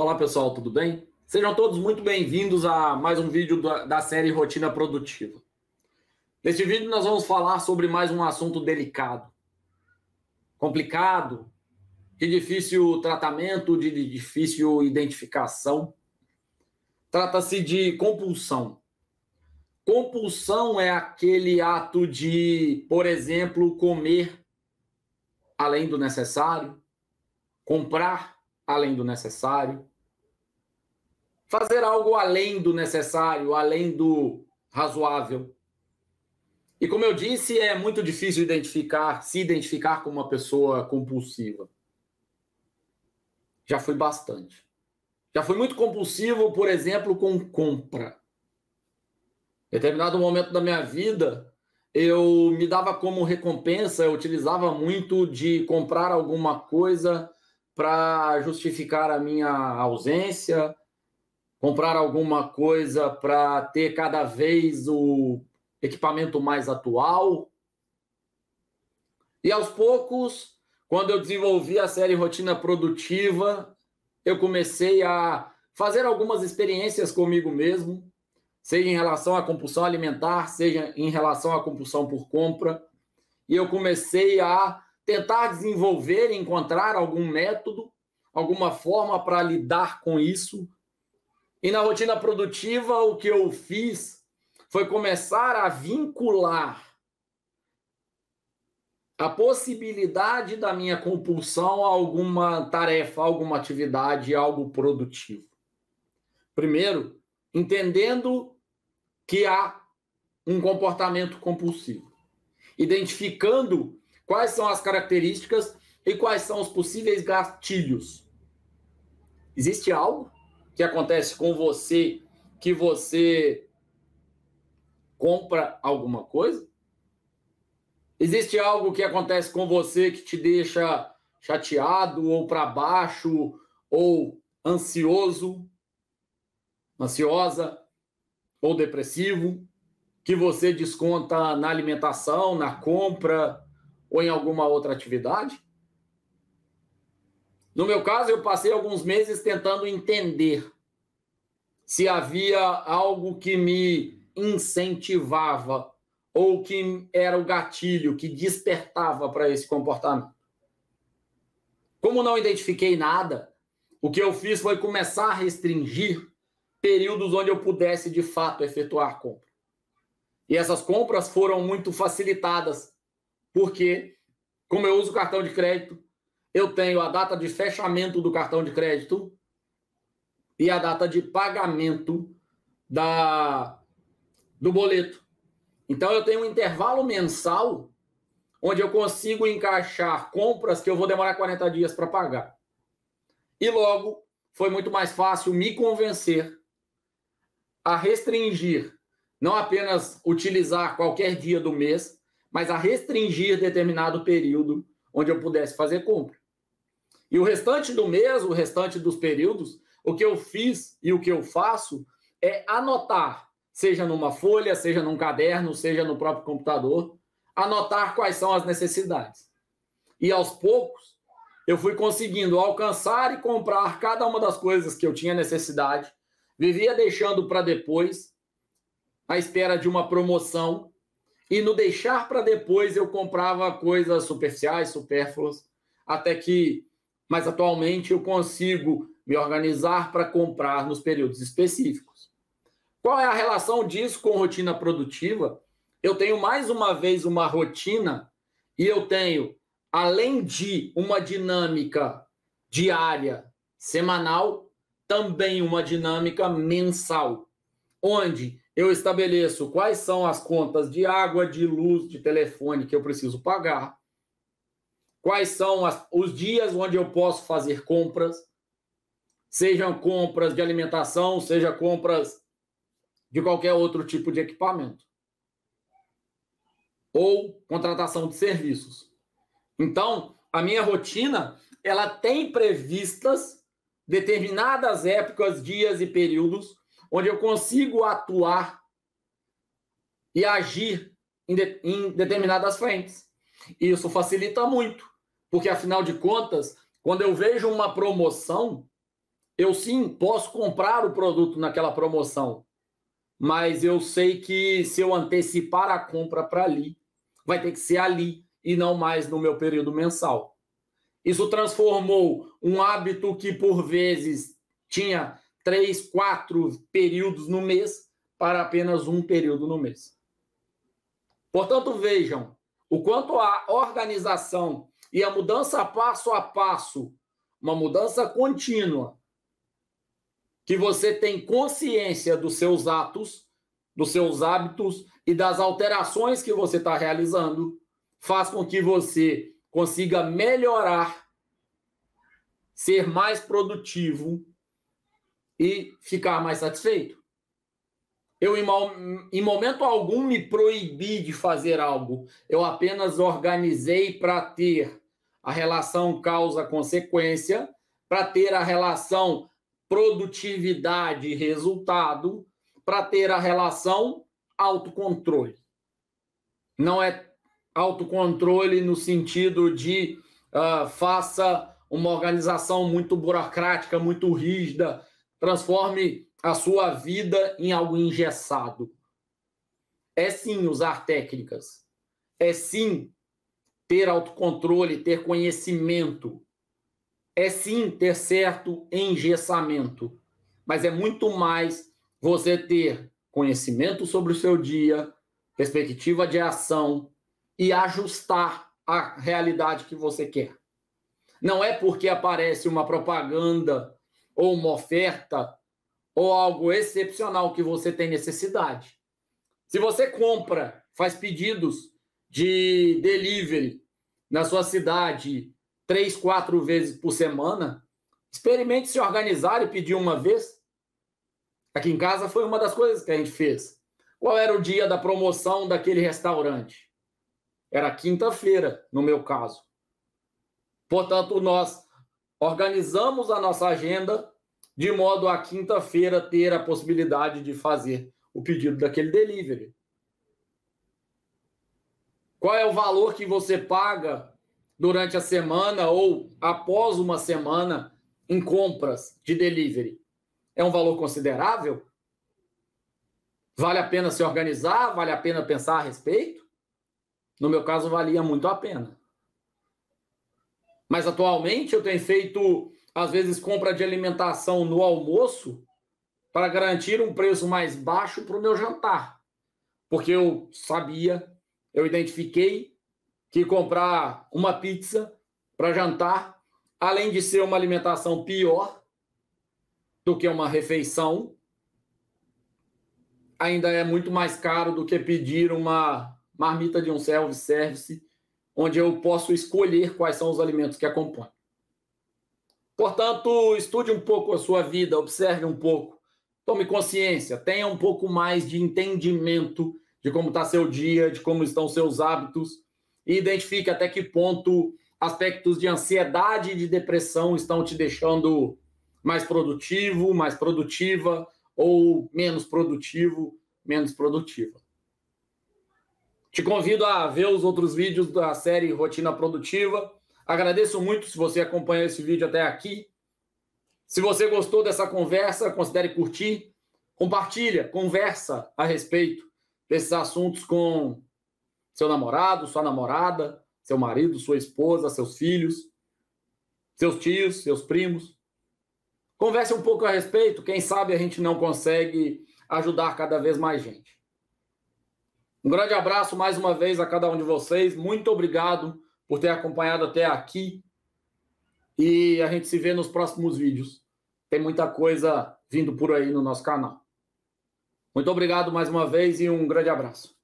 Olá pessoal, tudo bem? Sejam todos muito bem-vindos a mais um vídeo da série Rotina Produtiva. Neste vídeo nós vamos falar sobre mais um assunto delicado, complicado, de difícil tratamento, de difícil identificação. Trata-se de compulsão. Compulsão é aquele ato de, por exemplo, comer além do necessário, comprar além do necessário, fazer algo além do necessário, além do razoável. E como eu disse, é muito difícil identificar, se identificar como uma pessoa compulsiva. Já fui bastante. Já fui muito compulsivo, por exemplo, com compra. Em determinado momento da minha vida, eu me dava como recompensa, eu utilizava muito de comprar alguma coisa para justificar a minha ausência, comprar alguma coisa para ter cada vez o equipamento mais atual. E aos poucos, quando eu desenvolvi a série Rotina Produtiva, eu comecei a fazer algumas experiências comigo mesmo, seja em relação à compulsão alimentar, seja em relação à compulsão por compra. E eu comecei a tentar desenvolver, encontrar algum método, alguma forma para lidar com isso e na rotina produtiva, o que eu fiz foi começar a vincular a possibilidade da minha compulsão a alguma tarefa, alguma atividade, algo produtivo. Primeiro, entendendo que há um comportamento compulsivo, identificando quais são as características e quais são os possíveis gatilhos. Existe algo que acontece com você que você compra alguma coisa? Existe algo que acontece com você que te deixa chateado ou para baixo ou ansioso, ansiosa ou depressivo, que você desconta na alimentação, na compra ou em alguma outra atividade? No meu caso, eu passei alguns meses tentando entender se havia algo que me incentivava ou que era o gatilho que despertava para esse comportamento. Como não identifiquei nada, o que eu fiz foi começar a restringir períodos onde eu pudesse de fato efetuar compra. E essas compras foram muito facilitadas, porque, como eu uso cartão de crédito, eu tenho a data de fechamento do cartão de crédito e a data de pagamento da, do boleto. Então eu tenho um intervalo mensal onde eu consigo encaixar compras que eu vou demorar 40 dias para pagar. E logo foi muito mais fácil me convencer a restringir, não apenas utilizar qualquer dia do mês, mas a restringir determinado período onde eu pudesse fazer compra. E o restante do mês, o restante dos períodos, o que eu fiz e o que eu faço é anotar, seja numa folha, seja num caderno, seja no próprio computador, anotar quais são as necessidades. E aos poucos, eu fui conseguindo alcançar e comprar cada uma das coisas que eu tinha necessidade, vivia deixando para depois, à espera de uma promoção, e no deixar para depois eu comprava coisas superficiais, supérfluas, até que mas atualmente eu consigo me organizar para comprar nos períodos específicos. Qual é a relação disso com rotina produtiva? Eu tenho mais uma vez uma rotina e eu tenho, além de uma dinâmica diária, semanal, também uma dinâmica mensal, onde eu estabeleço quais são as contas de água, de luz, de telefone que eu preciso pagar, quais são as, os dias onde eu posso fazer compras, sejam compras de alimentação, seja compras de qualquer outro tipo de equipamento. Ou contratação de serviços. Então, a minha rotina, ela tem previstas determinadas épocas, dias e períodos onde eu consigo atuar e agir em, de, em determinadas frentes. E isso facilita muito porque afinal de contas, quando eu vejo uma promoção, eu sim posso comprar o produto naquela promoção, mas eu sei que se eu antecipar a compra para ali, vai ter que ser ali e não mais no meu período mensal. Isso transformou um hábito que por vezes tinha três, quatro períodos no mês para apenas um período no mês. Portanto, vejam o quanto a organização e a mudança passo a passo, uma mudança contínua, que você tem consciência dos seus atos, dos seus hábitos e das alterações que você está realizando, faz com que você consiga melhorar, ser mais produtivo e ficar mais satisfeito. Eu, em momento algum, me proibi de fazer algo. Eu apenas organizei para ter a relação causa-consequência, para ter a relação produtividade resultado, para ter a relação autocontrole. Não é autocontrole no sentido de uh, faça uma organização muito burocrática, muito rígida, transforme a sua vida em algo engessado. É sim usar técnicas. É sim ter autocontrole, ter conhecimento. É sim ter certo engessamento. Mas é muito mais você ter conhecimento sobre o seu dia, perspectiva de ação e ajustar a realidade que você quer. Não é porque aparece uma propaganda ou uma oferta ou algo excepcional que você tem necessidade. Se você compra, faz pedidos de delivery na sua cidade três, quatro vezes por semana, experimente se organizar e pedir uma vez. Aqui em casa foi uma das coisas que a gente fez. Qual era o dia da promoção daquele restaurante? Era quinta-feira, no meu caso. Portanto, nós organizamos a nossa agenda de modo a quinta-feira ter a possibilidade de fazer o pedido daquele delivery. Qual é o valor que você paga durante a semana ou após uma semana em compras de delivery? É um valor considerável? Vale a pena se organizar? Vale a pena pensar a respeito? No meu caso, valia muito a pena. Mas atualmente eu tenho feito às vezes compra de alimentação no almoço para garantir um preço mais baixo para o meu jantar. Porque eu sabia, eu identifiquei que comprar uma pizza para jantar, além de ser uma alimentação pior do que uma refeição, ainda é muito mais caro do que pedir uma marmita de um self-service, onde eu posso escolher quais são os alimentos que acompanham. Portanto, estude um pouco a sua vida, observe um pouco, tome consciência, tenha um pouco mais de entendimento de como está seu dia, de como estão seus hábitos e identifique até que ponto aspectos de ansiedade e de depressão estão te deixando mais produtivo, mais produtiva ou menos produtivo, menos produtiva. Te convido a ver os outros vídeos da série Rotina Produtiva Agradeço muito se você acompanhou esse vídeo até aqui. Se você gostou dessa conversa, considere curtir, compartilha, conversa a respeito desses assuntos com seu namorado, sua namorada, seu marido, sua esposa, seus filhos, seus tios, seus primos. Converse um pouco a respeito, quem sabe a gente não consegue ajudar cada vez mais gente. Um grande abraço mais uma vez a cada um de vocês. Muito obrigado por ter acompanhado até aqui. E a gente se vê nos próximos vídeos. Tem muita coisa vindo por aí no nosso canal. Muito obrigado mais uma vez e um grande abraço.